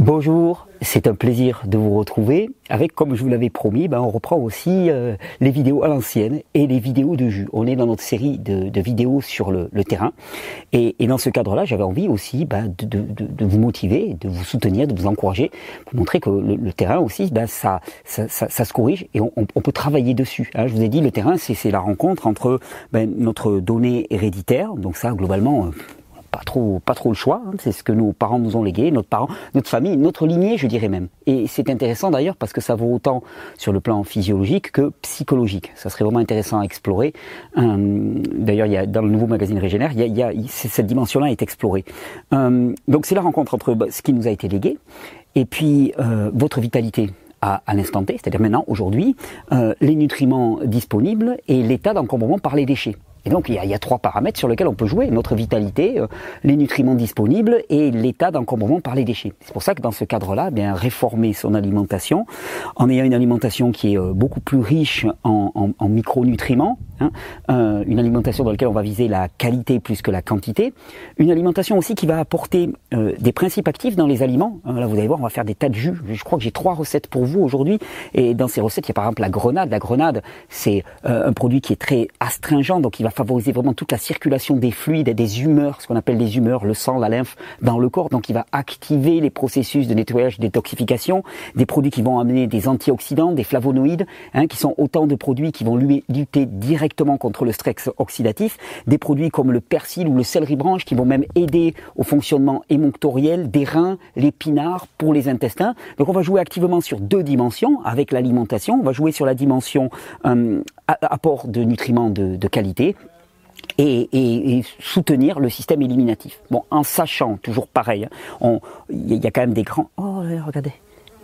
Bonjour, c'est un plaisir de vous retrouver. Avec, comme je vous l'avais promis, ben, on reprend aussi euh, les vidéos à l'ancienne et les vidéos de jus. On est dans notre série de, vidéos sur le, terrain. Et, dans ce cadre-là, j'avais envie aussi ben, de, vous motiver, de vous soutenir, de vous encourager, pour montrer que le, terrain aussi, ben, ça, ça, se corrige et on, peut travailler dessus. Hein. Je vous ai dit, le terrain, c'est la rencontre entre ben, notre donnée héréditaire, donc ça, globalement, euh, pas trop, pas trop le choix. Hein. C'est ce que nos parents nous ont légué, notre parents, notre famille, notre lignée, je dirais même. Et c'est intéressant d'ailleurs parce que ça vaut autant sur le plan physiologique que psychologique. Ça serait vraiment intéressant à explorer. Euh, d'ailleurs, il y a dans le nouveau magazine Régénère, il y a, cette dimension-là est explorée. Euh, donc c'est la rencontre entre bah, ce qui nous a été légué et puis euh, votre vitalité à, à l'instant T, c'est-à-dire maintenant, aujourd'hui, les nutriments disponibles et l'état d'encombrement par les déchets. Et donc il y, a, trois paramètres sur lesquels on peut jouer notre vitalité, euh, les nutriments disponibles et l'état d'encombrement par les déchets. C'est pour ça que dans ce cadre-là, eh bien réformer son alimentation en ayant une alimentation qui est euh, beaucoup plus riche en, en, en micronutriments, hein, euh, une alimentation dans laquelle on va viser la qualité plus que la quantité, une alimentation aussi qui va apporter des principes actifs dans les aliments. Là vous allez voir, on va faire des tas de jus. Je crois que j'ai trois recettes pour vous aujourd'hui et dans ces recettes il y a par exemple la grenade. La grenade c'est un produit qui est très astringent donc il va favoriser vraiment toute la circulation des fluides et des humeurs, ce qu'on appelle des humeurs, le sang, la lymphe dans le corps. Donc il va activer les processus de nettoyage, détoxification, des produits qui vont amener des antioxydants, des flavonoïdes, hein, qui sont autant de produits qui vont lutter directement contre le stress oxydatif, des produits comme le persil ou le céleri branche qui vont même aider au fonctionnement émonctoriel des reins, l'épinard pour les intestins. Donc on va jouer activement sur deux dimensions avec l'alimentation. On va jouer sur la dimension euh, apport de nutriments de, de qualité et, soutenir le système éliminatif. Bon, en sachant, toujours pareil, hein, il y, a quand même des grands... Oh, regardez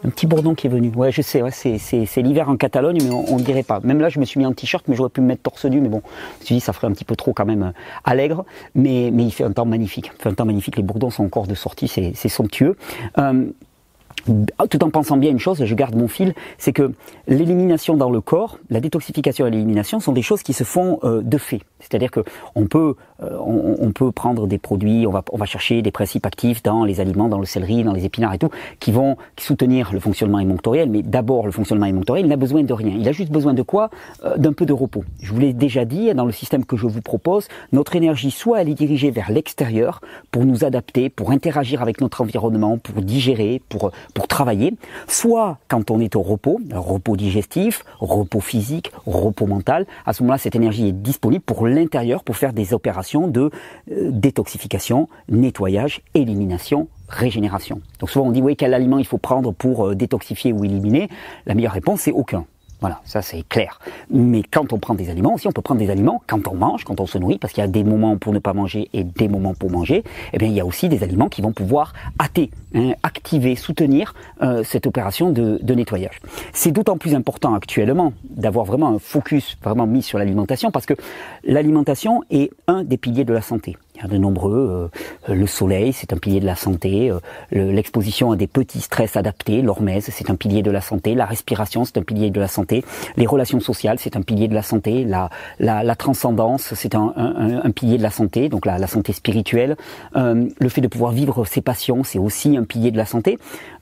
un petit bourdon qui est venu. Ouais, je sais, ouais, c'est l'hiver en Catalogne, mais on ne dirait pas. Même là, je me suis mis en t-shirt, mais j'aurais pu me mettre torse nu, mais bon, je me suis dit, ça ferait un petit peu trop quand même euh, allègre, mais, mais il fait un temps magnifique. Il fait un temps magnifique, les bourdons sont encore de sortie, c'est somptueux. Euh, tout en pensant bien une chose, je garde mon fil, c'est que l'élimination dans le corps, la détoxification et l'élimination sont des choses qui se font euh, de fait. C'est-à-dire que on peut, euh, on, peut prendre des produits, on va, on va chercher des principes actifs dans les aliments, dans le céleri, dans les épinards et tout, qui vont soutenir le fonctionnement émonctoriel. Mais d'abord, le fonctionnement émonctoriel, il n'a besoin de rien. Il a juste besoin de quoi? Euh, D'un peu de repos. Je vous l'ai déjà dit, dans le système que je vous propose, notre énergie, soit elle est dirigée vers l'extérieur pour nous adapter, pour interagir avec notre environnement, pour digérer, pour, pour travailler, soit quand on est au repos, repos digestif, repos physique, repos mental, à ce moment-là, cette énergie est disponible pour l'intérieur pour faire des opérations de euh, détoxification, nettoyage, élimination, régénération. Donc souvent on dit oui quel aliment il faut prendre pour euh, détoxifier ou éliminer? La meilleure réponse c'est aucun. Voilà, ça c'est clair. Mais quand on prend des aliments aussi, on peut prendre des aliments quand on mange, quand on se nourrit, parce qu'il y a des moments pour ne pas manger et des moments pour manger. Eh bien, il y a aussi des aliments qui vont pouvoir hâter, hein, activer, soutenir euh, cette opération de, de nettoyage. C'est d'autant plus important actuellement d'avoir vraiment un focus vraiment mis sur l'alimentation, parce que l'alimentation est un des piliers de la santé. Il y a de nombreux. Euh, le soleil, c'est un pilier de la santé. Euh, l'exposition à des petits stress adaptés, l'hormèse, c'est un pilier de la santé. La respiration, c'est un pilier de la santé. Les relations sociales, c'est un pilier de la santé. La, la, transcendance, c'est un, pilier de la santé, donc la, la santé spirituelle. Euh, le fait de pouvoir vivre ses passions, c'est aussi un pilier de la santé.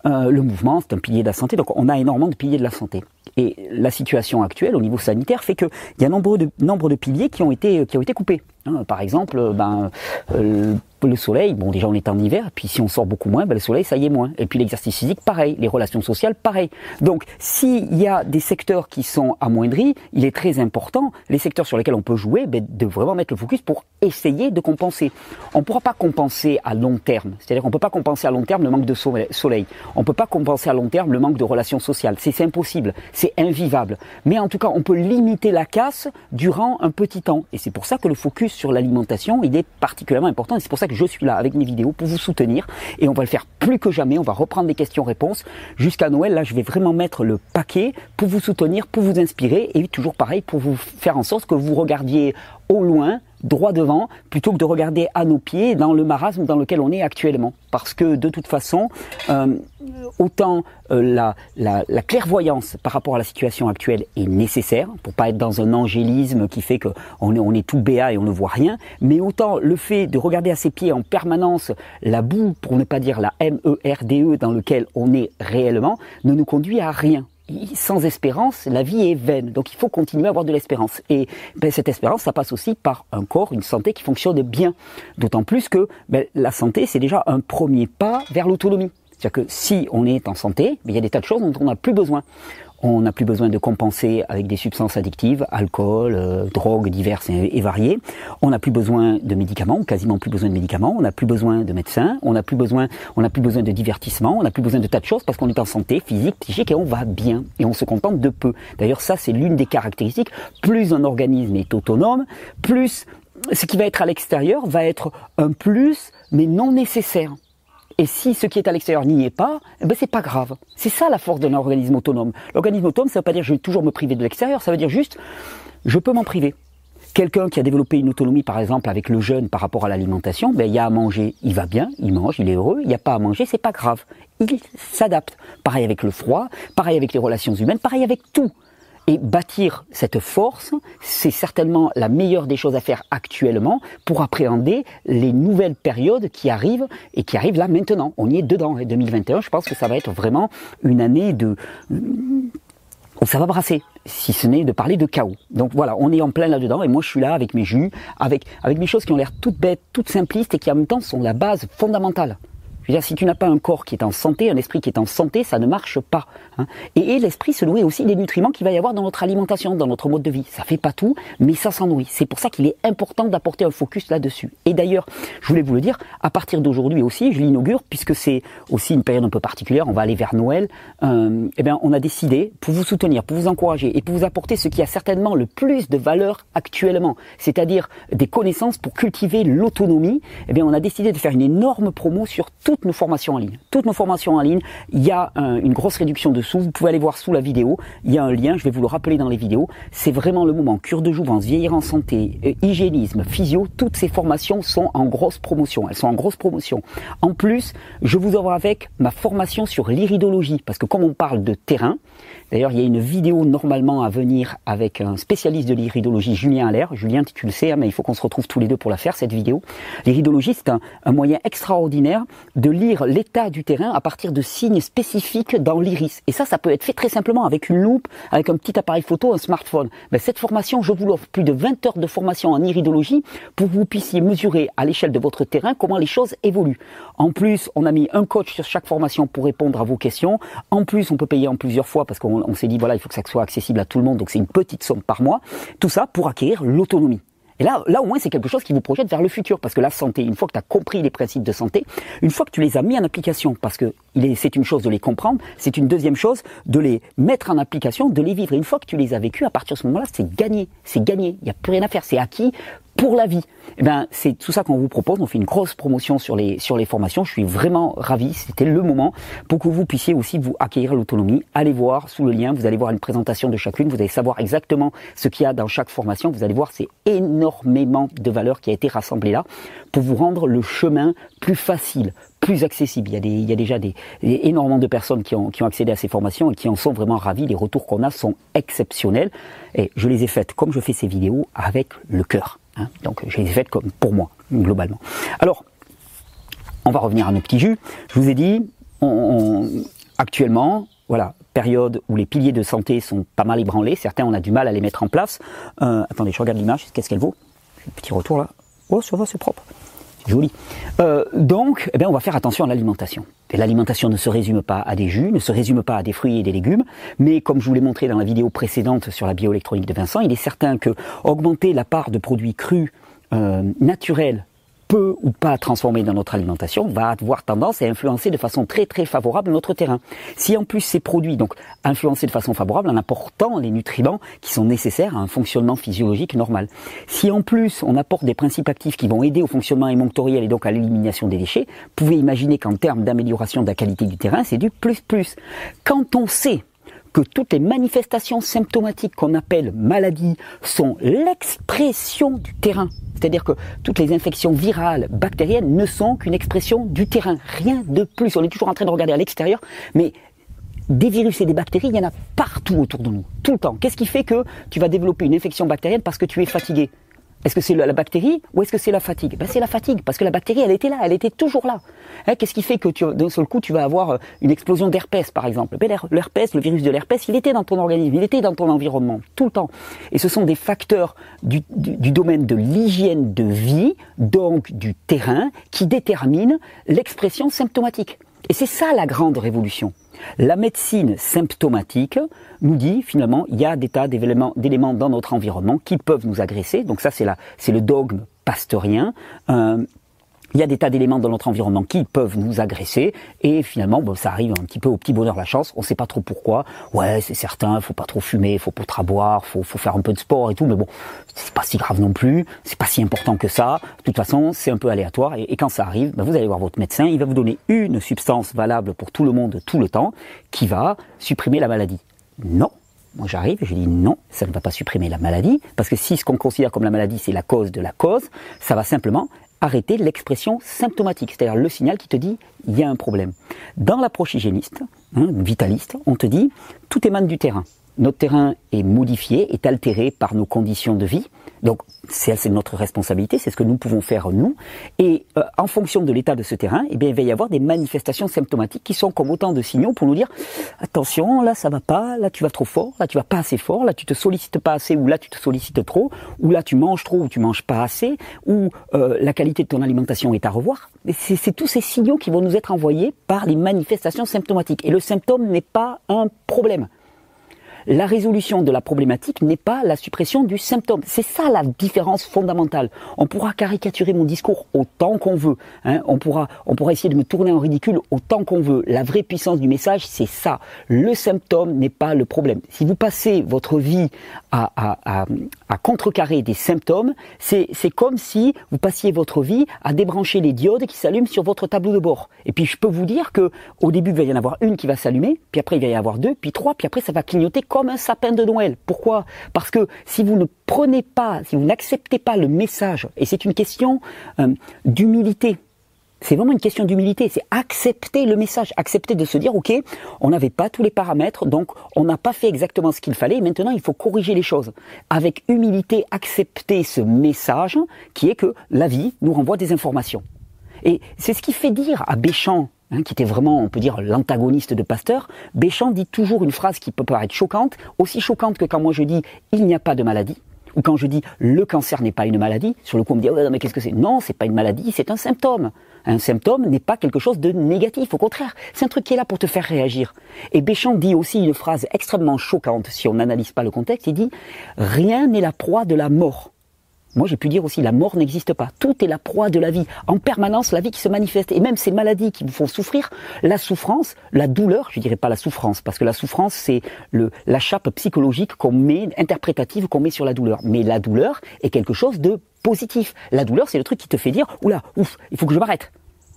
Euh, le mouvement, c'est un pilier de la santé. Donc on a énormément de piliers de la santé. Et la situation actuelle au niveau sanitaire fait qu'il y a nombre de, nombre de piliers qui ont été, qui ont été coupés. Hein, par exemple, ben, euh, le soleil, bon déjà on est en hiver, puis si on sort beaucoup moins, ben, le soleil ça y est moins. Et puis l'exercice physique, pareil, les relations sociales, pareil. Donc s'il y a des secteurs qui sont amoindris, il est très important, les secteurs sur lesquels on peut jouer, ben, de vraiment mettre le focus pour essayer de compenser. On ne pourra pas compenser à long terme, c'est-à-dire qu'on ne peut pas compenser à long terme le manque de soleil, on ne peut pas compenser à long terme le manque de relations sociales, c'est impossible, c'est invivable. Mais en tout cas, on peut limiter la casse durant un petit temps. Et c'est pour ça que le focus sur l'alimentation, il est particulièrement important, et c'est pour ça que je suis là avec mes vidéos pour vous soutenir et on va le faire plus que jamais. On va reprendre des questions-réponses jusqu'à Noël. Là, je vais vraiment mettre le paquet pour vous soutenir, pour vous inspirer et toujours pareil pour vous faire en sorte que vous regardiez au loin, droit devant, plutôt que de regarder à nos pieds dans le marasme dans lequel on est actuellement. Parce que de toute façon, euh, autant euh, la, la, la, clairvoyance par rapport à la situation actuelle est nécessaire, pour pas être dans un angélisme qui fait qu'on est, on est tout béat et on ne voit rien, mais autant le fait de regarder à ses pieds en permanence la boue, pour ne pas dire la M-E-R-D-E, -E dans lequel on est réellement, ne nous conduit à rien sans espérance, la vie est vaine. Donc il faut continuer à avoir de l'espérance. Et ben, cette espérance, ça passe aussi par un corps, une santé qui fonctionne bien. D'autant plus que ben, la santé, c'est déjà un premier pas vers l'autonomie. C'est-à-dire que si on est en santé, ben, il y a des tas de choses dont on n'a plus besoin. On n'a plus besoin de compenser avec des substances addictives, alcool, euh, drogues diverses et, variées. On n'a plus besoin de médicaments, quasiment plus besoin de médicaments. On n'a plus besoin de médecins. On n'a plus besoin, on n'a plus besoin de divertissement. On n'a plus besoin de tas de choses parce qu'on est en santé physique, psychique et on va bien et on se contente de peu. D'ailleurs, ça c'est l'une des caractéristiques. Plus un organisme est autonome, plus ce qui va être à l'extérieur va être un plus, mais non nécessaire. Et si ce qui est à l'extérieur n'y est pas, eh ben c'est pas grave. C'est ça la force d'un organisme autonome. L'organisme autonome, ça veut pas dire je vais toujours me priver de l'extérieur, ça veut dire juste je peux m'en priver. Quelqu'un qui a développé une autonomie, par exemple, avec le jeûne par rapport à l'alimentation, ben, il y a à manger, il va bien, il mange, il est heureux. Il n'y a pas à manger, c'est pas grave. Il s'adapte. Pareil avec le froid, pareil avec les relations humaines, pareil avec tout. Et bâtir cette force, c'est certainement la meilleure des choses à faire actuellement pour appréhender les nouvelles périodes qui arrivent et qui arrivent là maintenant. On y est dedans. Et 2021, je pense que ça va être vraiment une année de ça va brasser, si ce n'est de parler de chaos. Donc voilà, on est en plein là-dedans et moi je suis là avec mes jus, avec, avec mes choses qui ont l'air toutes bêtes, toutes simplistes et qui en même temps sont la base fondamentale. Je veux dire, si tu n'as pas un corps qui est en santé, un esprit qui est en santé, ça ne marche pas. Hein. Et, l'esprit se nourrit aussi des nutriments qu'il va y avoir dans notre alimentation, dans notre mode de vie. Ça fait pas tout, mais ça s'en nourrit. C'est pour ça qu'il est important d'apporter un focus là-dessus. Et d'ailleurs, je voulais vous le dire, à partir d'aujourd'hui aussi, je l'inaugure, puisque c'est aussi une période un peu particulière, on va aller vers Noël, euh, eh bien, on a décidé, pour vous soutenir, pour vous encourager et pour vous apporter ce qui a certainement le plus de valeur actuellement, c'est-à-dire des connaissances pour cultiver l'autonomie, eh bien, on a décidé de faire une énorme promo sur tout toutes nos formations en ligne. Toutes nos formations en ligne, il y a une grosse réduction dessous. Vous pouvez aller voir sous la vidéo. Il y a un lien, je vais vous le rappeler dans les vidéos. C'est vraiment le moment. Cure de jouvence, vieillir en santé, euh, hygiénisme, physio, toutes ces formations sont en grosse promotion. Elles sont en grosse promotion. En plus, je vous offre avec ma formation sur l'iridologie. Parce que comme on parle de terrain, D'ailleurs, il y a une vidéo normalement à venir avec un spécialiste de l'iridologie, Julien Allaire. Julien, tu le sais, hein, mais il faut qu'on se retrouve tous les deux pour la faire, cette vidéo. L'iridologie, c'est un, moyen extraordinaire lire l'état du terrain à partir de signes spécifiques dans l'iris. Et ça, ça peut être fait très simplement avec une loupe, avec un petit appareil photo, un smartphone. Ben, cette formation, je vous l'offre plus de 20 heures de formation en iridologie pour que vous puissiez mesurer à l'échelle de votre terrain comment les choses évoluent. En plus, on a mis un coach sur chaque formation pour répondre à vos questions. En plus, on peut payer en plusieurs fois parce qu'on on, s'est dit voilà, il faut que ça soit accessible à tout le monde, donc c'est une petite somme par mois. Tout ça pour acquérir l'autonomie. Et là, là au moins, c'est quelque chose qui vous projette vers le futur, parce que la santé, une fois que tu as compris les principes de santé, une fois que tu les as mis en application, parce que c'est une chose de les comprendre, c'est une deuxième chose de les mettre en application, de les vivre. Une fois que tu les as vécus, à partir de ce moment-là, c'est gagné, c'est gagné. Il n'y a plus rien à faire, c'est acquis pour la vie. Eh ben, c'est tout ça qu'on vous propose. On fait une grosse promotion sur les, sur les formations. Je suis vraiment ravi. C'était le moment pour que vous puissiez aussi vous acquérir l'autonomie. Allez voir sous le lien. Vous allez voir une présentation de chacune. Vous allez savoir exactement ce qu'il y a dans chaque formation. Vous allez voir, c'est énormément de valeur qui a été rassemblée là pour vous rendre le chemin plus facile, plus accessible. Il y a, déjà énormément de personnes qui ont, accédé à ces formations et qui en sont vraiment ravis. Les retours qu'on a sont exceptionnels. Et je les ai faites comme je fais ces vidéos avec le cœur. Hein. Donc je les ai faites comme pour moi, globalement. Alors, on va revenir à nos petits jus. Je vous ai dit, actuellement, voilà, période où les piliers de santé sont pas mal ébranlés. Certains, on a du mal à les mettre en place. Euh, attendez, je regarde l'image. Qu'est-ce qu'elle vaut? Petit retour là. Oh, ça va, c'est propre. Joli. Euh, donc, eh bien, on va faire attention à l'alimentation. Et l'alimentation ne se résume pas à des jus, ne se résume pas à des fruits et des légumes, mais comme je vous l'ai montré dans la vidéo précédente sur la bioélectronique de Vincent, il est certain que augmenter la part de produits crus euh, naturels peu ou pas transformé dans notre alimentation va avoir tendance à influencer de façon très très favorable notre terrain. Si en plus ces produits donc influencés de façon favorable en apportant les nutriments qui sont nécessaires à un fonctionnement physiologique normal. Si en plus on apporte des principes actifs qui vont aider au fonctionnement émonctoriel et donc à l'élimination des déchets, vous pouvez imaginer qu'en termes d'amélioration de la qualité du terrain, c'est du plus plus. Quand on sait que toutes les manifestations symptomatiques qu'on appelle maladies sont l'expression du terrain. C'est-à-dire que toutes les infections virales, bactériennes ne sont qu'une expression du terrain, rien de plus. On est toujours en train de regarder à l'extérieur, mais des virus et des bactéries, il y en a partout autour de nous, tout le temps. Qu'est-ce qui fait que tu vas développer une infection bactérienne parce que tu es fatigué? Est-ce que c'est la bactérie ou est-ce que c'est la fatigue? Ben, C'est la fatigue, parce que la bactérie, elle était là, elle était toujours là. Hein, qu'est-ce qui fait que d'un seul coup, tu vas avoir euh, une explosion d'herpès, par exemple? Ben, L'herpès, le virus de l'herpès, il était dans ton organisme, il était dans ton environnement, tout le temps. Et ce sont des facteurs du, du domaine de l'hygiène de vie, donc du terrain, qui déterminent l'expression symptomatique. Et c'est ça la grande révolution. La médecine symptomatique nous dit finalement il y a des tas d'éléments dans notre environnement qui peuvent nous agresser. Donc ça c'est c'est le dogme pasteurien. Euh, il y a des tas d'éléments dans notre environnement qui peuvent nous agresser et finalement bon, ça arrive un petit peu au petit bonheur la chance, on sait pas trop pourquoi. Ouais, c'est certain, faut pas trop fumer, faut pas trop boire, faut, faut faire un peu de sport et tout, mais bon, c'est pas si grave non plus, c'est pas si important que ça. De toute façon, c'est un peu aléatoire et, quand ça arrive, ben, vous allez voir votre médecin, il va vous donner une substance valable pour tout le monde tout le temps qui va supprimer la maladie. Non, moi j'arrive et je dis non, ça ne va pas supprimer la maladie, parce que si ce qu'on considère comme la maladie c'est la cause de la cause, ça va simplement arrêter l'expression symptomatique, c'est-à-dire le signal qui te dit il y a un problème. Dans l'approche hygiéniste, hein, vitaliste, on te dit tout émane du terrain notre terrain est modifié, est altéré par nos conditions de vie. Donc c'est notre responsabilité, c'est ce que nous pouvons faire nous. Et euh, en fonction de l'état de ce terrain, eh bien, il va y avoir des manifestations symptomatiques qui sont comme autant de signaux pour nous dire attention, là ça va pas, là tu vas trop fort, là tu vas pas assez fort, là tu te sollicites pas assez, ou là tu te sollicites trop, ou là tu manges trop, ou tu manges pas assez, ou euh, la qualité de ton alimentation est à revoir. C'est tous ces signaux qui vont nous être envoyés par les manifestations symptomatiques. Et le symptôme n'est pas un problème la résolution de la problématique n'est pas la suppression du symptôme. C'est ça la différence fondamentale. On pourra caricaturer mon discours autant qu'on veut. Hein. On, pourra, on pourra essayer de me tourner en ridicule autant qu'on veut. La vraie puissance du message, c'est ça. Le symptôme n'est pas le problème. Si vous passez votre vie à, à, à, contrecarrer des symptômes, c'est comme si vous passiez votre vie à débrancher les diodes qui s'allument sur votre tableau de bord. Et puis je peux vous dire que au début il va y en avoir une qui va s'allumer, puis après il va y avoir deux, puis trois, puis après ça va clignoter comme un sapin de Noël. Pourquoi? Parce que si vous ne prenez pas, si vous n'acceptez pas le message, et c'est une question euh, d'humilité, c'est vraiment une question d'humilité, c'est accepter le message, accepter de se dire, ok, on n'avait pas tous les paramètres, donc on n'a pas fait exactement ce qu'il fallait, maintenant il faut corriger les choses. Avec humilité, accepter ce message qui est que la vie nous renvoie des informations. Et c'est ce qui fait dire à Béchamp, Hein, qui était vraiment, on peut dire, l'antagoniste de Pasteur, Béchamp dit toujours une phrase qui peut paraître choquante, aussi choquante que quand moi je dis il n'y a pas de maladie, ou quand je dis le cancer n'est pas une maladie, sur le coup on me dit mais qu'est-ce que c'est? Non, c'est pas une maladie, c'est un symptôme. Un symptôme n'est pas quelque chose de négatif, au contraire, c'est un truc qui est là pour te faire réagir. Et Béchamp dit aussi une phrase extrêmement choquante si on n'analyse pas le contexte, il dit rien n'est la proie de la mort. Moi, j'ai pu dire aussi, la mort n'existe pas. Tout est la proie de la vie. En permanence, la vie qui se manifeste. Et même ces maladies qui vous font souffrir, la souffrance, la douleur, je dirais pas la souffrance, parce que la souffrance, c'est le, la chape psychologique qu'on met, interprétative qu'on met sur la douleur. Mais la douleur est quelque chose de positif. La douleur, c'est le truc qui te fait dire, oula, ouf, il faut que je m'arrête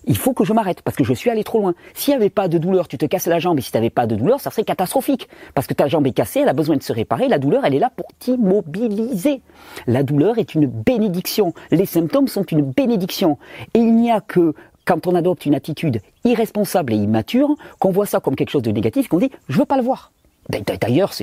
il faut que je m'arrête parce que je suis allé trop loin. S'il n'y avait pas de douleur, tu te casses la jambe et si tu n'avais pas de douleur, ça serait catastrophique parce que ta jambe est cassée, elle a besoin de se réparer. La douleur, elle est là pour t'immobiliser. La douleur est une bénédiction. Les symptômes sont une bénédiction. Et il n'y a que quand on adopte une attitude irresponsable et immature, qu'on voit ça comme quelque chose de négatif, qu'on dit je veux pas le voir. D'ailleurs,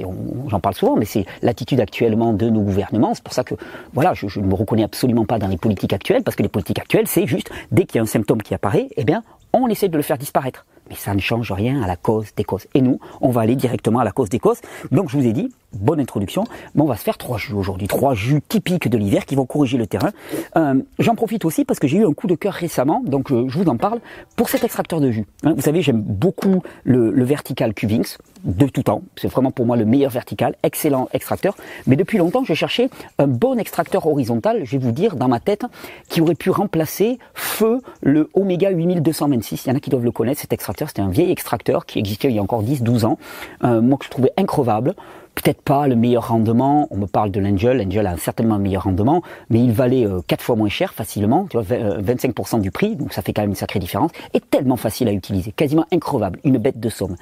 j'en parle souvent, mais c'est l'attitude actuellement de nos gouvernements. C'est pour ça que, voilà, je, ne me reconnais absolument pas dans les politiques actuelles, parce que les politiques actuelles, c'est juste dès qu'il y a un symptôme qui apparaît, eh bien, on essaie de le faire disparaître. Mais ça ne change rien à la cause des causes. Et nous, on va aller directement à la cause des causes. Donc, je vous ai dit, bonne introduction, mais on va se faire trois jus aujourd'hui, trois jus typiques de l'hiver qui vont corriger le terrain. Euh, J'en profite aussi parce que j'ai eu un coup de cœur récemment, donc je, je, vous en parle, pour cet extracteur de jus. Hein, vous savez, j'aime beaucoup le, vertical Cuvings de tout temps. C'est vraiment pour moi le meilleur vertical, excellent extracteur. Mais depuis longtemps, je cherchais un bon extracteur horizontal, je vais vous dire, dans ma tête, qui aurait pu remplacer feu le Omega 8226. Il y en a qui doivent le connaître, cet extracteur. C'était un vieil extracteur qui existait il y a encore 10-12 ans. Euh, moi, que je trouvais increvable peut-être pas le meilleur rendement. On me parle de l'Angel. L'Angel a certainement un meilleur rendement, mais il valait euh, quatre fois moins cher facilement. Tu vois, 25% euh, du prix, donc ça fait quand même une sacrée différence. Et tellement facile à utiliser, quasiment increvable, une bête de somme.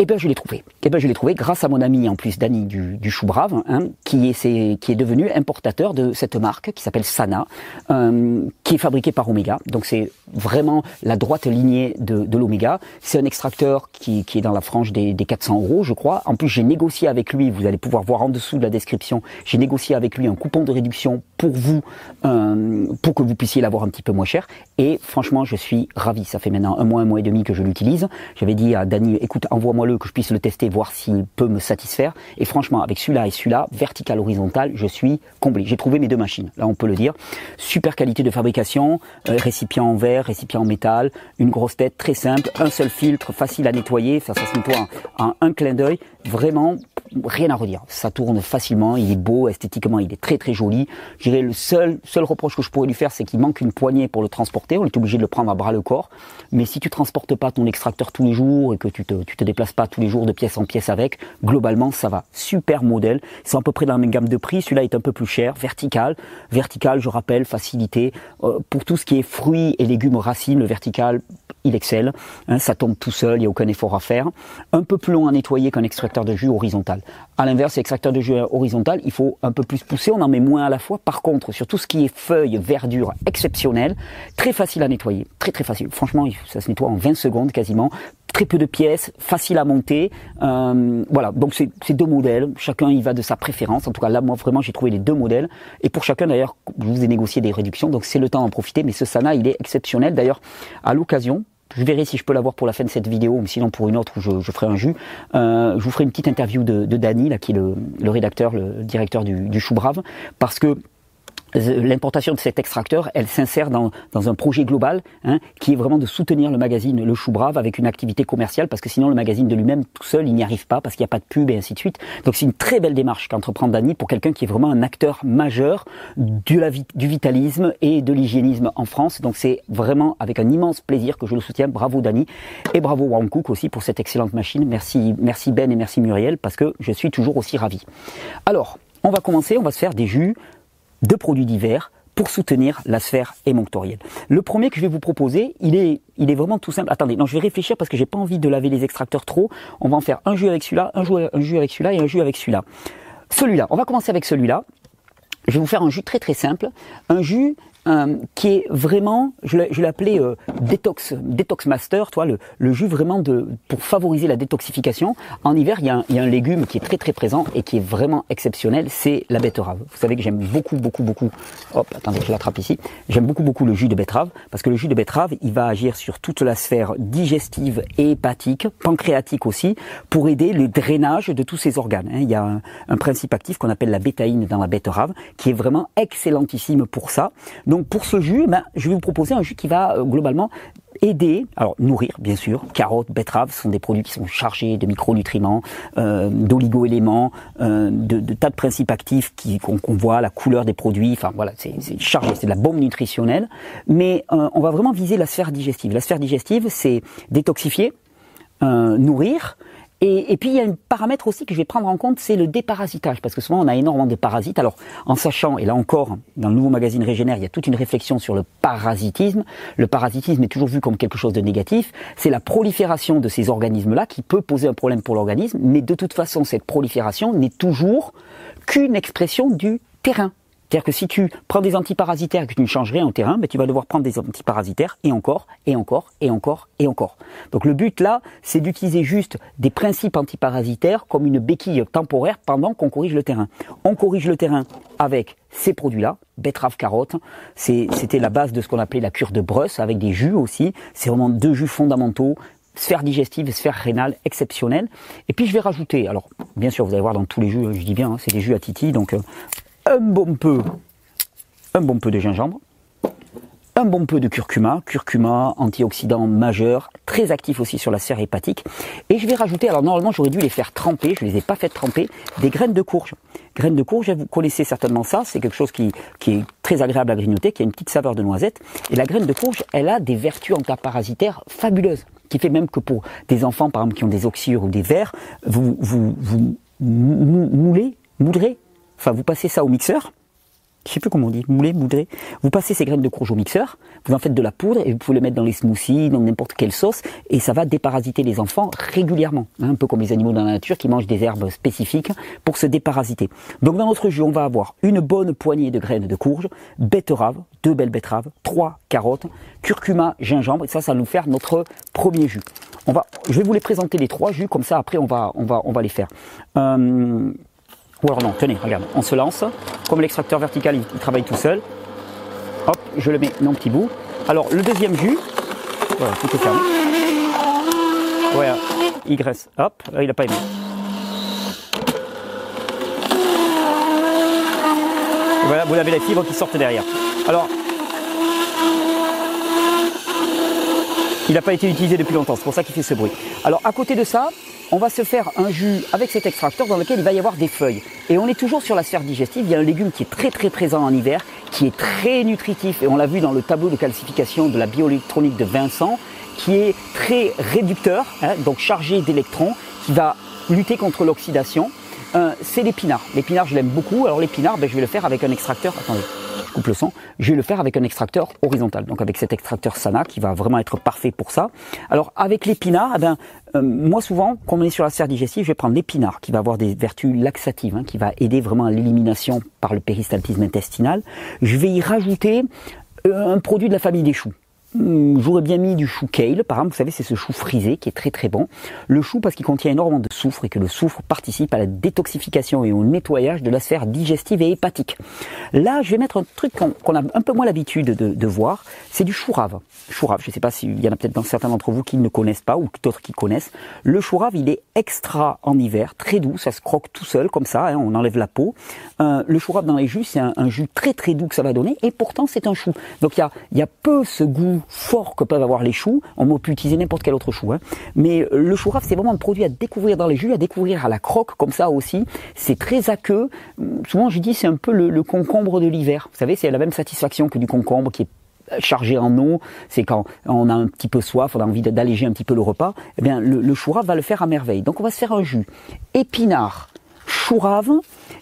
Eh bien, je l'ai trouvé. Eh ben, je l'ai trouvé grâce à mon ami en plus, Dany du, du Chou Brave, hein, qui est qui est devenu importateur de cette marque qui s'appelle Sana, euh, qui est fabriquée par Omega. Donc c'est vraiment la droite lignée de, de l'Omega. C'est un extracteur qui, qui est dans la frange des, des 400 euros, je crois. En plus, j'ai négocié avec lui. Vous allez pouvoir voir en dessous de la description. J'ai négocié avec lui un coupon de réduction pour vous, euh, pour que vous puissiez l'avoir un petit peu moins cher. Et franchement, je suis ravi. Ça fait maintenant un mois, un mois et demi que je l'utilise. J'avais dit à Dany, écoute, envoie-moi que je puisse le tester, voir s'il peut me satisfaire. Et franchement, avec celui-là et celui-là, vertical, horizontal, je suis comblé. J'ai trouvé mes deux machines, là on peut le dire. Super qualité de fabrication, euh, récipient en verre, récipient en métal, une grosse tête très simple, un seul filtre, facile à nettoyer, ça, ça se nettoie en un clin d'œil. Vraiment, rien à redire. Ça tourne facilement, il est beau, esthétiquement, il est très très joli. Je dirais le seul seul reproche que je pourrais lui faire, c'est qu'il manque une poignée pour le transporter. On est obligé de le prendre à bras le corps. Mais si tu transportes pas ton extracteur tous les jours et que tu te tu te déplaces pas tous les jours de pièce en pièce avec, globalement ça va. Super modèle. C'est à peu près dans la même gamme de prix. Celui-là est un peu plus cher, vertical. Vertical, je rappelle, facilité euh, pour tout ce qui est fruits et légumes racines. Le vertical, il excelle. Hein, ça tombe tout seul, il n'y a aucun effort à faire. Un peu plus long à nettoyer qu'un extracteur de jus horizontal. À l'inverse, l'extracteur de jus horizontal, il faut un peu plus pousser, on en met moins à la fois. Par contre, sur tout ce qui est feuilles, verdure, exceptionnel, très facile à nettoyer. Très très facile. Franchement, ça se nettoie en 20 secondes quasiment très peu de pièces, facile à monter. Euh, voilà, donc c'est deux modèles. Chacun y va de sa préférence. En tout cas, là, moi, vraiment, j'ai trouvé les deux modèles. Et pour chacun, d'ailleurs, je vous ai négocié des réductions. Donc, c'est le temps d'en profiter. Mais ce Sana, il est exceptionnel. D'ailleurs, à l'occasion, je verrai si je peux l'avoir pour la fin de cette vidéo, ou sinon pour une autre où je, je ferai un jus. Euh, je vous ferai une petite interview de, de là, qui est le, le rédacteur, le directeur du, du Chou Brave, parce que l'importation de cet extracteur, elle s'insère dans, dans, un projet global hein, qui est vraiment de soutenir le magazine Le Chou Brave avec une activité commerciale parce que sinon le magazine de lui-même tout seul il n'y arrive pas parce qu'il n'y a pas de pub et ainsi de suite. Donc c'est une très belle démarche qu'entreprend Dany pour quelqu'un qui est vraiment un acteur majeur du, vitalisme et de l'hygiénisme en France. Donc c'est vraiment avec un immense plaisir que je le soutiens. Bravo Dany et bravo Warren Cook aussi pour cette excellente machine. Merci, merci Ben et merci Muriel parce que je suis toujours aussi ravi. Alors, on va commencer, on va se faire des jus de produits divers pour soutenir la sphère émonctorielle. Le premier que je vais vous proposer, il est, vraiment tout simple. Attendez, non, je vais réfléchir parce que j'ai pas envie de laver les extracteurs trop. On va en faire un jus avec celui-là, un jus avec celui-là et un jus avec celui-là. Celui-là, on va commencer avec celui-là. Je vais vous faire un jus très très simple, un jus euh, qui est vraiment, je l'ai appelé euh, détox, détox master, toi, le, le, jus vraiment de pour favoriser la détoxification. En hiver, il y, a un, il y, a un, légume qui est très très présent et qui est vraiment exceptionnel, c'est la betterave. Vous savez que j'aime beaucoup beaucoup beaucoup. Hop, attendez, je l'attrape ici. J'aime beaucoup beaucoup le jus de betterave parce que le jus de betterave, il va agir sur toute la sphère digestive et hépatique, pancréatique aussi, pour aider le drainage de tous ces organes. Hein. Il y a un, un principe actif qu'on appelle la bétaïne dans la betterave, qui est vraiment excellentissime pour ça. Pour ce jus, ben, je vais vous proposer un jus qui va euh, globalement aider, alors nourrir bien sûr, carottes, betteraves, ce sont des produits qui sont chargés de micronutriments, euh, d'oligo-éléments, euh, de, tas de principes actifs qu'on qu voit, la couleur des produits, enfin voilà, c'est chargé, c'est de la bombe nutritionnelle, mais on va vraiment viser la sphère digestive. La sphère digestive, c'est détoxifier, nourrir, et, puis il y a un paramètre aussi que je vais prendre en compte, c'est le déparasitage, parce que souvent on a énormément de parasites. Alors en sachant, et là encore, dans le nouveau magazine Régénère, il y a toute une réflexion sur le parasitisme. Le parasitisme est toujours vu comme quelque chose de négatif. C'est la prolifération de ces organismes-là qui peut poser un problème pour l'organisme, mais de toute façon cette prolifération n'est toujours qu'une expression du terrain. C'est-à-dire que si tu prends des antiparasitaires et que tu ne changes rien au terrain, ben tu vas devoir prendre des antiparasitaires et encore, et encore, et encore, et encore. Donc le but là, c'est d'utiliser juste des principes antiparasitaires comme une béquille temporaire pendant qu'on corrige le terrain. On corrige le terrain avec ces produits-là, betterave carotte, c'était la base de ce qu'on appelait la cure de Bruss avec des jus aussi. C'est vraiment deux jus fondamentaux sphère digestive, sphère rénale exceptionnelle. Et puis je vais rajouter, alors bien sûr vous allez voir dans tous les jus, je dis bien, hein, c'est des jus à titi, donc euh, un bon peu, un bon peu de gingembre, un bon peu de curcuma, curcuma antioxydant majeur, très actif aussi sur la sphère hépatique. Et je vais rajouter, alors normalement j'aurais dû les faire tremper, je ne les ai pas fait tremper, des graines de courge. Graines de courge, vous connaissez certainement ça, c'est quelque chose qui, qui est très agréable à grignoter, qui a une petite saveur de noisette. Et la graine de courge, elle a des vertus antiparasitaires fabuleuses, qui fait même que pour des enfants, par exemple, qui ont des oxyures ou des vers, vous, vous, vous moulez, moudrez Enfin, vous passez ça au mixeur, je sais plus comment on dit, mouler, moudrer. Vous passez ces graines de courge au mixeur, vous en faites de la poudre et vous pouvez les mettre dans les smoothies, dans n'importe quelle sauce et ça va déparasiter les enfants régulièrement. Hein, un peu comme les animaux dans la nature qui mangent des herbes spécifiques pour se déparasiter. Donc dans notre jus, on va avoir une bonne poignée de graines de courge, betterave, deux belles betteraves, trois carottes, curcuma, gingembre et ça, ça va nous faire notre premier jus. On va, je vais vous les présenter les trois jus comme ça. Après, on va, on va, on va les faire. Euh, ou alors non, tenez, regarde, on se lance. Comme l'extracteur vertical, il, travaille tout seul. Hop, je le mets dans un petit bout. Alors, le deuxième jus, voilà, tout est fermé. Voilà, il graisse. Hop, il n'a pas aimé. voilà, vous avez les fibres qui sortent derrière. Alors, il n'a pas été utilisé depuis longtemps, c'est pour ça qu'il fait ce bruit. Alors, à côté de ça, on va se faire un jus avec cet extracteur dans lequel il va y avoir des feuilles. Et on est toujours sur la sphère digestive. Il y a un légume qui est très très présent en hiver, qui est très nutritif. Et on l'a vu dans le tableau de calcification de la bioélectronique de Vincent, qui est très réducteur, hein, donc chargé d'électrons, qui va lutter contre l'oxydation. Euh, c'est l'épinard. L'épinard, je l'aime beaucoup. Alors l'épinard, ben, je vais le faire avec un extracteur. Attendez coupe le son, je vais le faire avec un extracteur horizontal, donc avec cet extracteur Sana qui va vraiment être parfait pour ça. Alors avec l'épinard, eh ben, euh, moi souvent, quand on est sur la serre digestive, je vais prendre l'épinard qui va avoir des vertus laxatives, hein, qui va aider vraiment à l'élimination par le péristaltisme intestinal. Je vais y rajouter euh, un produit de la famille des choux. Hmm, j'aurais bien mis du chou kale, par exemple, vous savez, c'est ce chou frisé qui est très très bon. Le chou parce qu'il contient énormément de soufre et que le soufre participe à la détoxification et au nettoyage de la sphère digestive et hépatique. Là, je vais mettre un truc qu'on a un peu moins l'habitude de, voir, c'est du chou rave. Chou rave, je ne sais pas s'il y en a peut-être dans certains d'entre vous qui ne connaissent pas ou d'autres qui connaissent. Le chou rave, il est extra en hiver, très doux, ça se croque tout seul comme ça, hein, on enlève la peau. Euh, le chou rave dans les jus, c'est un, jus très très doux que ça va donner et pourtant c'est un chou. Donc il y a, y a peu ce goût fort que peuvent avoir les choux. On peut utiliser n'importe quel autre chou. Hein. Mais le chou rave, c'est vraiment un produit à découvrir dans les jus, à découvrir à la croque, comme ça aussi. C'est très aqueux. Souvent, je dis, c'est un peu le, concombre de l'hiver. Vous savez, c'est la même satisfaction que du concombre qui est chargé en eau, c'est quand on a un petit peu soif, on a envie d'alléger un petit peu le repas, eh bien le, le chou rave va le faire à merveille. Donc on va se faire un jus épinard, chou rave,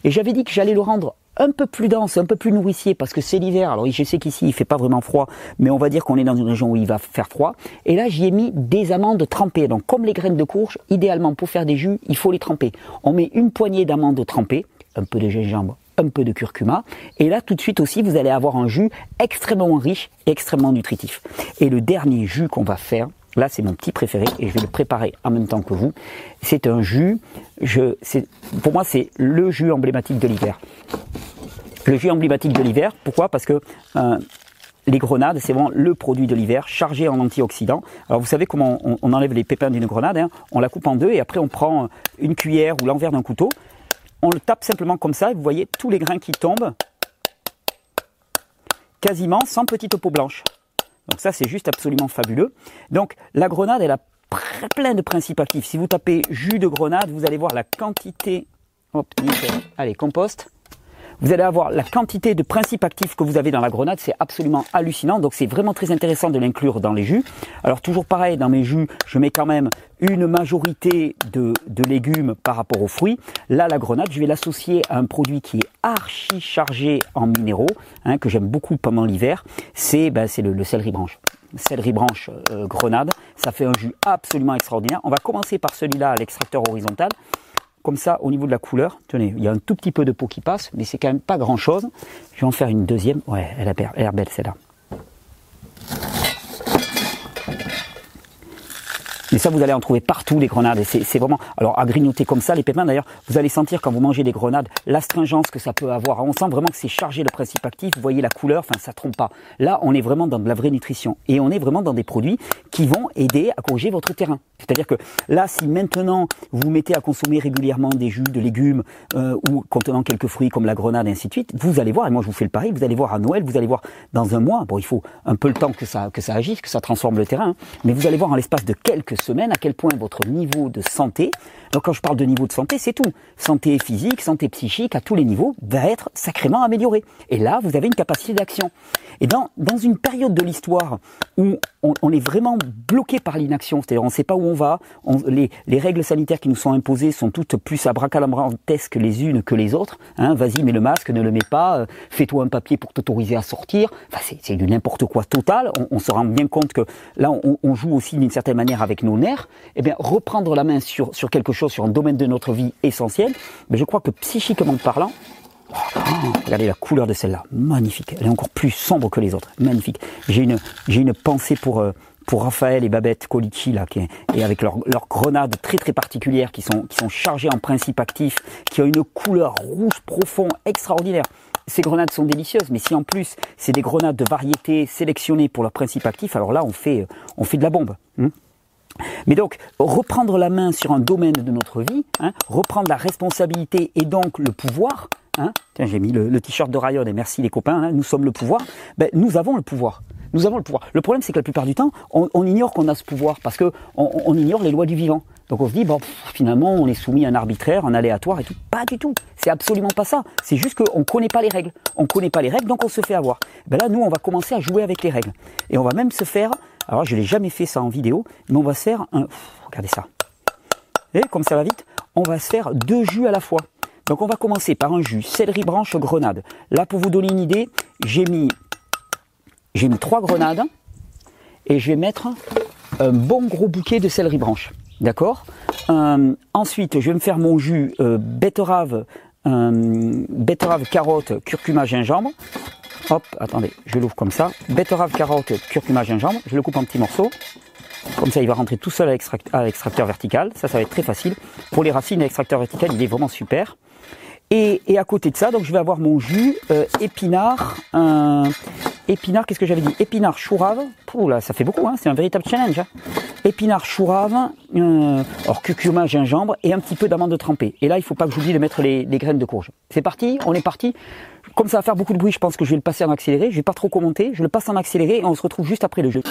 et j'avais dit que j'allais le rendre un peu plus dense, un peu plus nourricier, parce que c'est l'hiver. Alors je sais qu'ici il fait pas vraiment froid, mais on va dire qu'on est dans une région où il va faire froid. Et là j'y ai mis des amandes trempées. Donc comme les graines de courge, idéalement pour faire des jus, il faut les tremper. On met une poignée d'amandes trempées, un peu de gingembre, un peu de curcuma. Et là, tout de suite aussi, vous allez avoir un jus extrêmement riche et extrêmement nutritif. Et le dernier jus qu'on va faire, Là, c'est mon petit préféré et je vais le préparer en même temps que vous. C'est un jus. Je, pour moi, c'est le jus emblématique de l'hiver. Le jus emblématique de l'hiver. Pourquoi? Parce que euh, les grenades, c'est vraiment le produit de l'hiver, chargé en antioxydants. Alors vous savez comment on, enlève les pépins d'une grenade hein On la coupe en deux et après on prend une cuillère ou l'envers d'un couteau. On le tape simplement comme ça et vous voyez tous les grains qui tombent quasiment sans petite peau blanche. Donc ça, c'est juste absolument fabuleux. Donc la grenade, elle a plein de principes actifs. Si vous tapez jus de grenade, vous allez voir la quantité. Hop, Allez, compost vous allez avoir la quantité de principes actifs que vous avez dans la grenade, c'est absolument hallucinant. Donc c'est vraiment très intéressant de l'inclure dans les jus. Alors toujours pareil, dans mes jus, je mets quand même une majorité de, légumes par rapport aux fruits. Là, la grenade, je vais l'associer à un produit qui est archi chargé en minéraux, hein, que j'aime beaucoup pendant l'hiver. C'est ben, le, le céleri branche céleri branche euh, grenade. Ça fait un jus absolument extraordinaire. On va commencer par celui-là à l'extracteur horizontal comme ça au niveau de la couleur. Tenez, il y a un tout petit peu de peau qui passe, mais c'est quand même pas grand chose. Je vais en faire une deuxième. Ouais, elle a l'air belle celle-là. Mais ça, vous allez en trouver partout, les grenades. c'est vraiment, alors à grignoter comme ça, les pépins d'ailleurs, vous allez sentir quand vous mangez des grenades, l'astringence que ça peut avoir. On sent vraiment que c'est chargé de principes actifs. Vous voyez la couleur, enfin, ça trompe pas. Là, on est vraiment dans de la vraie nutrition. Et on est vraiment dans des produits qui vont aider à corriger votre terrain. C'est-à-dire que là, si maintenant vous vous mettez à consommer régulièrement des jus de légumes euh, ou contenant quelques fruits comme la grenade et ainsi de suite, vous allez voir, et moi je vous fais le pari, vous allez voir à Noël, vous allez voir dans un mois, bon il faut un peu le temps que ça, que ça agisse, que ça transforme le terrain, hein, mais vous allez voir en l'espace de quelques semaines à quel point votre niveau de santé, donc quand je parle de niveau de santé, c'est tout. Santé physique, santé psychique, à tous les niveaux, va être sacrément amélioré. Et là, vous avez une capacité d'action. Et dans, dans une période de l'histoire où on, est vraiment bloqué par l'inaction, c'est-à-dire on ne sait pas où on va, les, les, règles sanitaires qui nous sont imposées sont toutes plus abracadabrantesques les unes que les autres. Hein, Vas-y, mets le masque, ne le mets pas, euh, fais-toi un papier pour t'autoriser à sortir. Enfin, c'est du n'importe quoi total. On, on, se rend bien compte que là, on, on joue aussi d'une certaine manière avec nos nerfs. Eh bien, reprendre la main sur, sur quelque chose, sur un domaine de notre vie essentiel, mais je crois que psychiquement parlant, Oh, regardez la couleur de celle-là, magnifique. Elle est encore plus sombre que les autres, magnifique. J'ai une, j'ai une pensée pour euh, pour Raphaël et Babette Colici là, qui, et avec leurs leur grenades très très particulières qui sont qui sont chargées en principe actif, qui ont une couleur rouge profond extraordinaire. Ces grenades sont délicieuses, mais si en plus c'est des grenades de variété sélectionnées pour leur principe actif, alors là on fait on fait de la bombe. Hein mais donc, reprendre la main sur un domaine de notre vie, hein, reprendre la responsabilité et donc le pouvoir, Hein Tiens, j'ai mis le, t-shirt de Ryan et merci les copains, hein, nous sommes le pouvoir. Ben, nous avons le pouvoir. Nous avons le pouvoir. Le problème, c'est que la plupart du temps, on, ignore qu'on a ce pouvoir parce que on, ignore les lois du vivant. Donc on se dit, bon, finalement, on est soumis à un arbitraire, un aléatoire et tout. Pas du tout. C'est absolument pas ça. C'est juste qu'on ne connaît pas les règles. On ne connaît pas les règles, donc on se fait avoir. Ben là, nous, on va commencer à jouer avec les règles. Et on va même se faire, alors je l'ai jamais fait ça en vidéo, mais on va se faire un, regardez ça. Et comme ça va vite, on va se faire deux jus à la fois. Donc on va commencer par un jus céleri branche grenade. Là pour vous donner une idée, j'ai mis j'ai mis trois grenades et je vais mettre un bon gros bouquet de céleri branche. D'accord? Euh, Ensuite, je vais me faire mon jus euh, betterave, euh, betterave, carotte, curcuma, gingembre. Hop, attendez, je l'ouvre comme ça. Betterave, carotte, curcuma, gingembre. Je le coupe en petits morceaux. Comme ça, il va rentrer tout seul à l'extracteur vertical. Ça, ça va être très facile. Pour les racines, l'extracteur vertical, il est vraiment super. Et, à côté de ça, donc je vais avoir mon jus euh, épinard, épinard, qu'est-ce que j'avais dit? Épinard chourave. Pouh là, ça fait beaucoup, hein, c'est un véritable challenge. Hein. Épinard chourave, euh, or curcuma, gingembre et un petit peu d'amande trempée. Et là, il faut pas que j'oublie de mettre les, graines de courge. C'est parti, on est parti. Comme ça va faire beaucoup de bruit, je pense que je vais le passer en accéléré. Je vais pas trop commenter, je le passe en accéléré et on se retrouve juste après le jeu.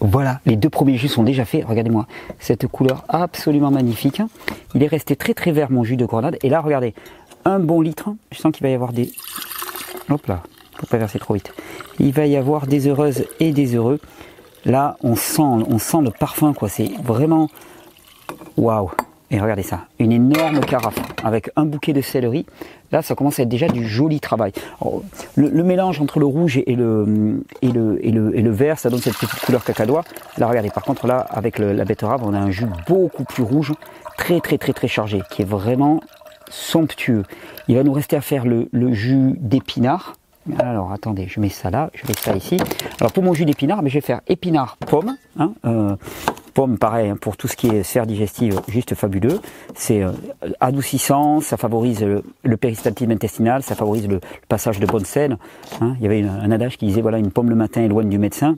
Voilà, les deux premiers jus sont déjà faits. Regardez-moi, cette couleur absolument magnifique. Il est resté très très vert mon jus de grenade. Et là, regardez, un bon litre. Je sens qu'il va y avoir des... Hop là, faut pas verser trop vite. Il va y avoir des heureuses et des heureux. Là, on sent, on sent le parfum, quoi. C'est vraiment... Waouh Et regardez ça, une énorme carafe avec un bouquet de céleri. Là, ça commence à être déjà du joli travail. Le, mélange entre le rouge et le, vert, ça donne cette petite couleur cacadois. Là, regardez, par contre, là, avec la betterave, on a un jus beaucoup plus rouge, très, très, très, très chargé, qui est vraiment somptueux. Il va nous rester à faire le, le jus d'épinard. Alors, attendez, je mets ça là, je mets ça ici. Alors, pour mon jus d'épinard, je vais faire épinard pomme. Hein, euh, pomme, pareil, hein, pour tout ce qui est sphère digestive, juste fabuleux. C'est euh, adoucissant, ça favorise le, le, péristaltisme intestinal, ça favorise le, passage de bonnes selles. Hein. Il y avait un adage qui disait, voilà, une pomme le matin éloigne du médecin.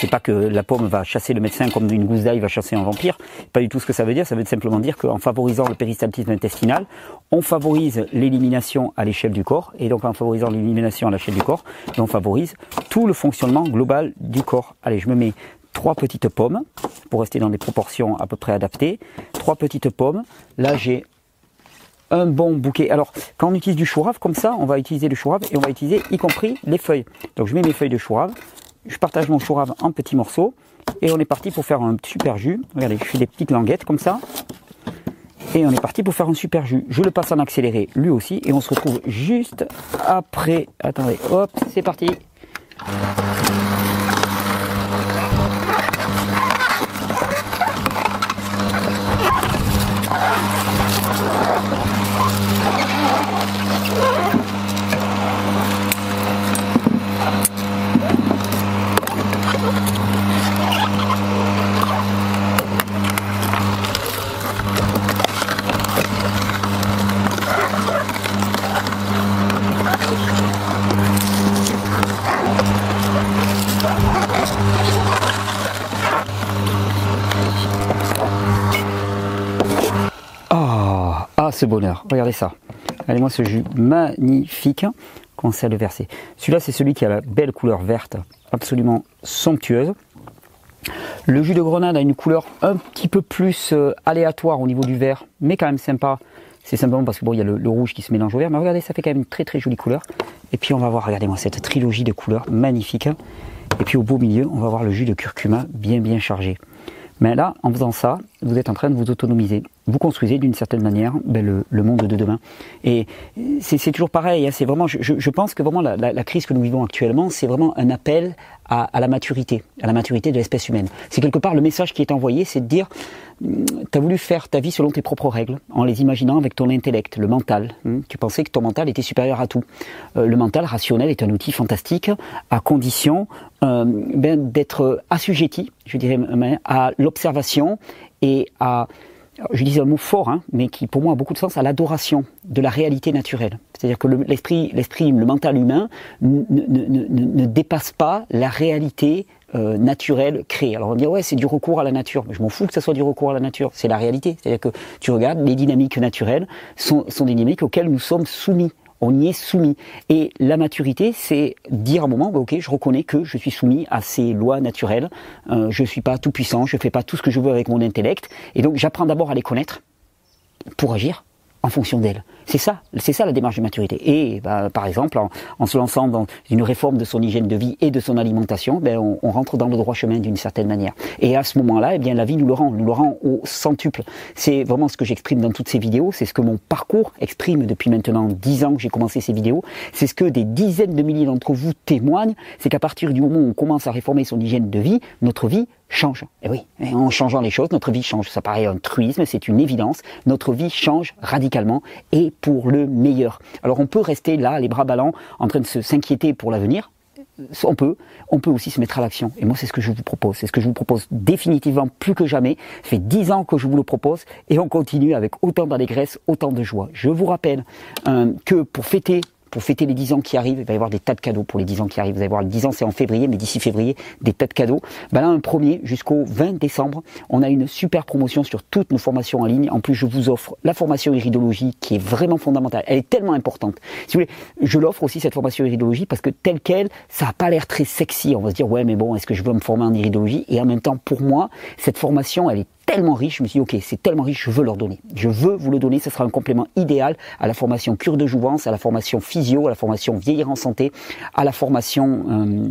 C'est pas que la pomme va chasser le médecin comme une gousse d'ail va chasser un vampire. Pas du tout ce que ça veut dire. Ça veut simplement dire qu'en favorisant le péristaltisme intestinal, on favorise l'élimination à l'échelle du corps. Et donc en favorisant l'élimination à l'échelle du corps, on favorise tout le fonctionnement global du corps. Allez, je me mets trois petites pommes pour rester dans des proportions à peu près adaptées. Trois petites pommes. Là, j'ai un bon bouquet. Alors, quand on utilise du chou rave comme ça, on va utiliser le chou rave et on va utiliser y compris les feuilles. Donc, je mets mes feuilles de chou rave je partage mon chou rave en petits morceaux et on est parti pour faire un super jus. Regardez, je fais des petites languettes comme ça. Et on est parti pour faire un super jus. Je le passe en accéléré lui aussi et on se retrouve juste après. Attendez, hop, c'est parti. Bonheur. Regardez ça. Regardez-moi ce jus magnifique. Commencez à le verser. Celui-là, c'est celui qui a la belle couleur verte, absolument somptueuse. Le jus de grenade a une couleur un petit peu plus euh, aléatoire au niveau du vert, mais quand même sympa. C'est simplement parce que bon, il y a le, rouge qui se mélange au vert, mais regardez, ça fait quand même une très très jolie couleur. Et puis on va voir, regardez-moi cette trilogie de couleurs magnifique. Et puis au beau milieu, on va voir le jus de curcuma bien bien chargé. Mais là, en faisant ça, vous êtes en train de vous autonomiser. Vous construisez d'une certaine manière ben, le, monde de demain. Et c'est toujours pareil. Hein. c'est vraiment, je, pense que vraiment la, crise que nous vivons actuellement, c'est vraiment un appel à, la maturité, à la maturité de l'espèce humaine. C'est quelque part le message qui est envoyé, c'est de dire, tu as voulu faire ta vie selon tes propres règles, en les imaginant avec ton intellect, le mental. Hum. tu pensais que ton mental était supérieur à tout. Euh, le mental rationnel est un outil fantastique, à condition euh, ben, d'être assujetti, je dirais, à l'observation et à, je dis un mot fort, hein, mais qui pour moi a beaucoup de sens, à l'adoration de la réalité naturelle. C'est-à-dire que l'esprit, l'esprit, le mental humain ne, dépasse pas la réalité euh, naturelle créée. Alors on va dire ouais c'est du recours à la nature, mais je m'en fous que ça soit du recours à la nature, c'est la réalité. C'est-à-dire que tu regardes les dynamiques naturelles sont, sont des dynamiques auxquelles nous sommes soumis on y est soumis. Et la maturité, c'est dire à un moment, bah, ok, je reconnais que je suis soumis à ces lois naturelles, euh, je suis pas tout puissant, je fais pas tout ce que je veux avec mon intellect, et donc j'apprends d'abord à les connaître pour agir, en fonction d'elle. C'est ça, c'est ça la démarche de maturité. Et bah, par exemple, en, se lançant dans une réforme de son hygiène de vie et de son alimentation, ben, on, rentre dans le droit chemin d'une certaine manière. Et à ce moment-là, eh bien la vie nous le rend, nous le rend au centuple. C'est vraiment ce que j'exprime dans toutes ces vidéos, c'est ce que mon parcours exprime depuis maintenant dix ans que j'ai commencé ces vidéos. C'est ce que des dizaines de milliers d'entre vous témoignent, c'est qu'à partir du moment où on commence à réformer son hygiène de vie, notre vie change. Et oui, en changeant les choses, notre vie change. Ça paraît un truisme, c'est une évidence. Notre vie change radicalement et pour le meilleur. Alors on peut rester là, les bras ballants, en train de s'inquiéter pour l'avenir. On peut, on peut aussi se mettre à l'action. Et moi, c'est ce que je vous propose. C'est ce que je vous propose définitivement plus que jamais. Ça fait dix ans que je vous le propose et on continue avec autant d'allégresse, autant de joie. Je vous rappelle euh, que pour fêter pour fêter les 10 ans qui arrivent, il va y avoir des tas de cadeaux pour les 10 ans qui arrivent. Vous allez voir, les 10 ans c'est en février, mais d'ici février, des tas de cadeaux. Ben là, un premier jusqu'au 20 décembre, on a une super promotion sur toutes nos formations en ligne. En plus, je vous offre la formation iridologie qui est vraiment fondamentale. Elle est tellement importante. Si vous voulez, je l'offre aussi cette formation iridologie parce que telle qu'elle, ça n'a pas l'air très sexy. On va se dire, ouais, mais bon, est-ce que je veux me former en iridologie? Et en même temps, pour moi, cette formation, elle est tellement riche, je me suis dit, ok, c'est tellement riche, je veux leur donner. Je veux vous le donner, ce sera un complément idéal à la formation cure de jouvence, à la formation physio, à la formation vieillir en santé, à la formation... Euh,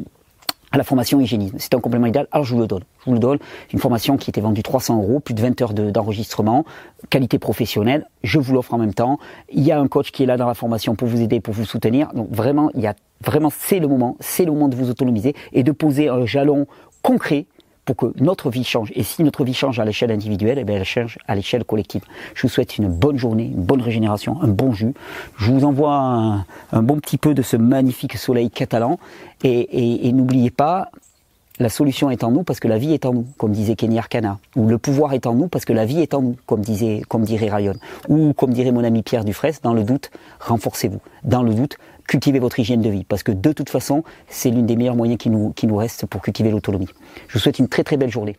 à la formation hygiénisme. C'est un complément idéal, alors je vous le donne. Je vous le donne. Une formation qui était vendue 300 euros, plus de 20 heures d'enregistrement, qualité professionnelle. Je vous l'offre en même temps. Il y a un coach qui est là dans la formation pour vous aider, pour vous soutenir. Donc vraiment, il y a vraiment, c'est le moment, c'est le moment de vous autonomiser et de poser un jalon concret pour que notre vie change. Et si notre vie change à l'échelle individuelle, eh elle change à l'échelle collective. Je vous souhaite une bonne journée, une bonne régénération, un bon jus. Je vous envoie un, bon petit peu de ce magnifique soleil catalan. Et, n'oubliez pas, la solution est en nous parce que la vie est en nous, comme disait Kenny Arcana. Ou le pouvoir est en nous parce que la vie est en nous, comme, disait, comme dirait Rayon. Ou comme dirait mon ami Pierre Dufresne, dans le doute, renforcez-vous. Dans le doute, cultivez votre hygiène de vie, parce que de toute façon, c'est l'une des meilleurs moyens qui nous, qui nous restent pour cultiver l'autonomie. Je vous souhaite une très très belle journée.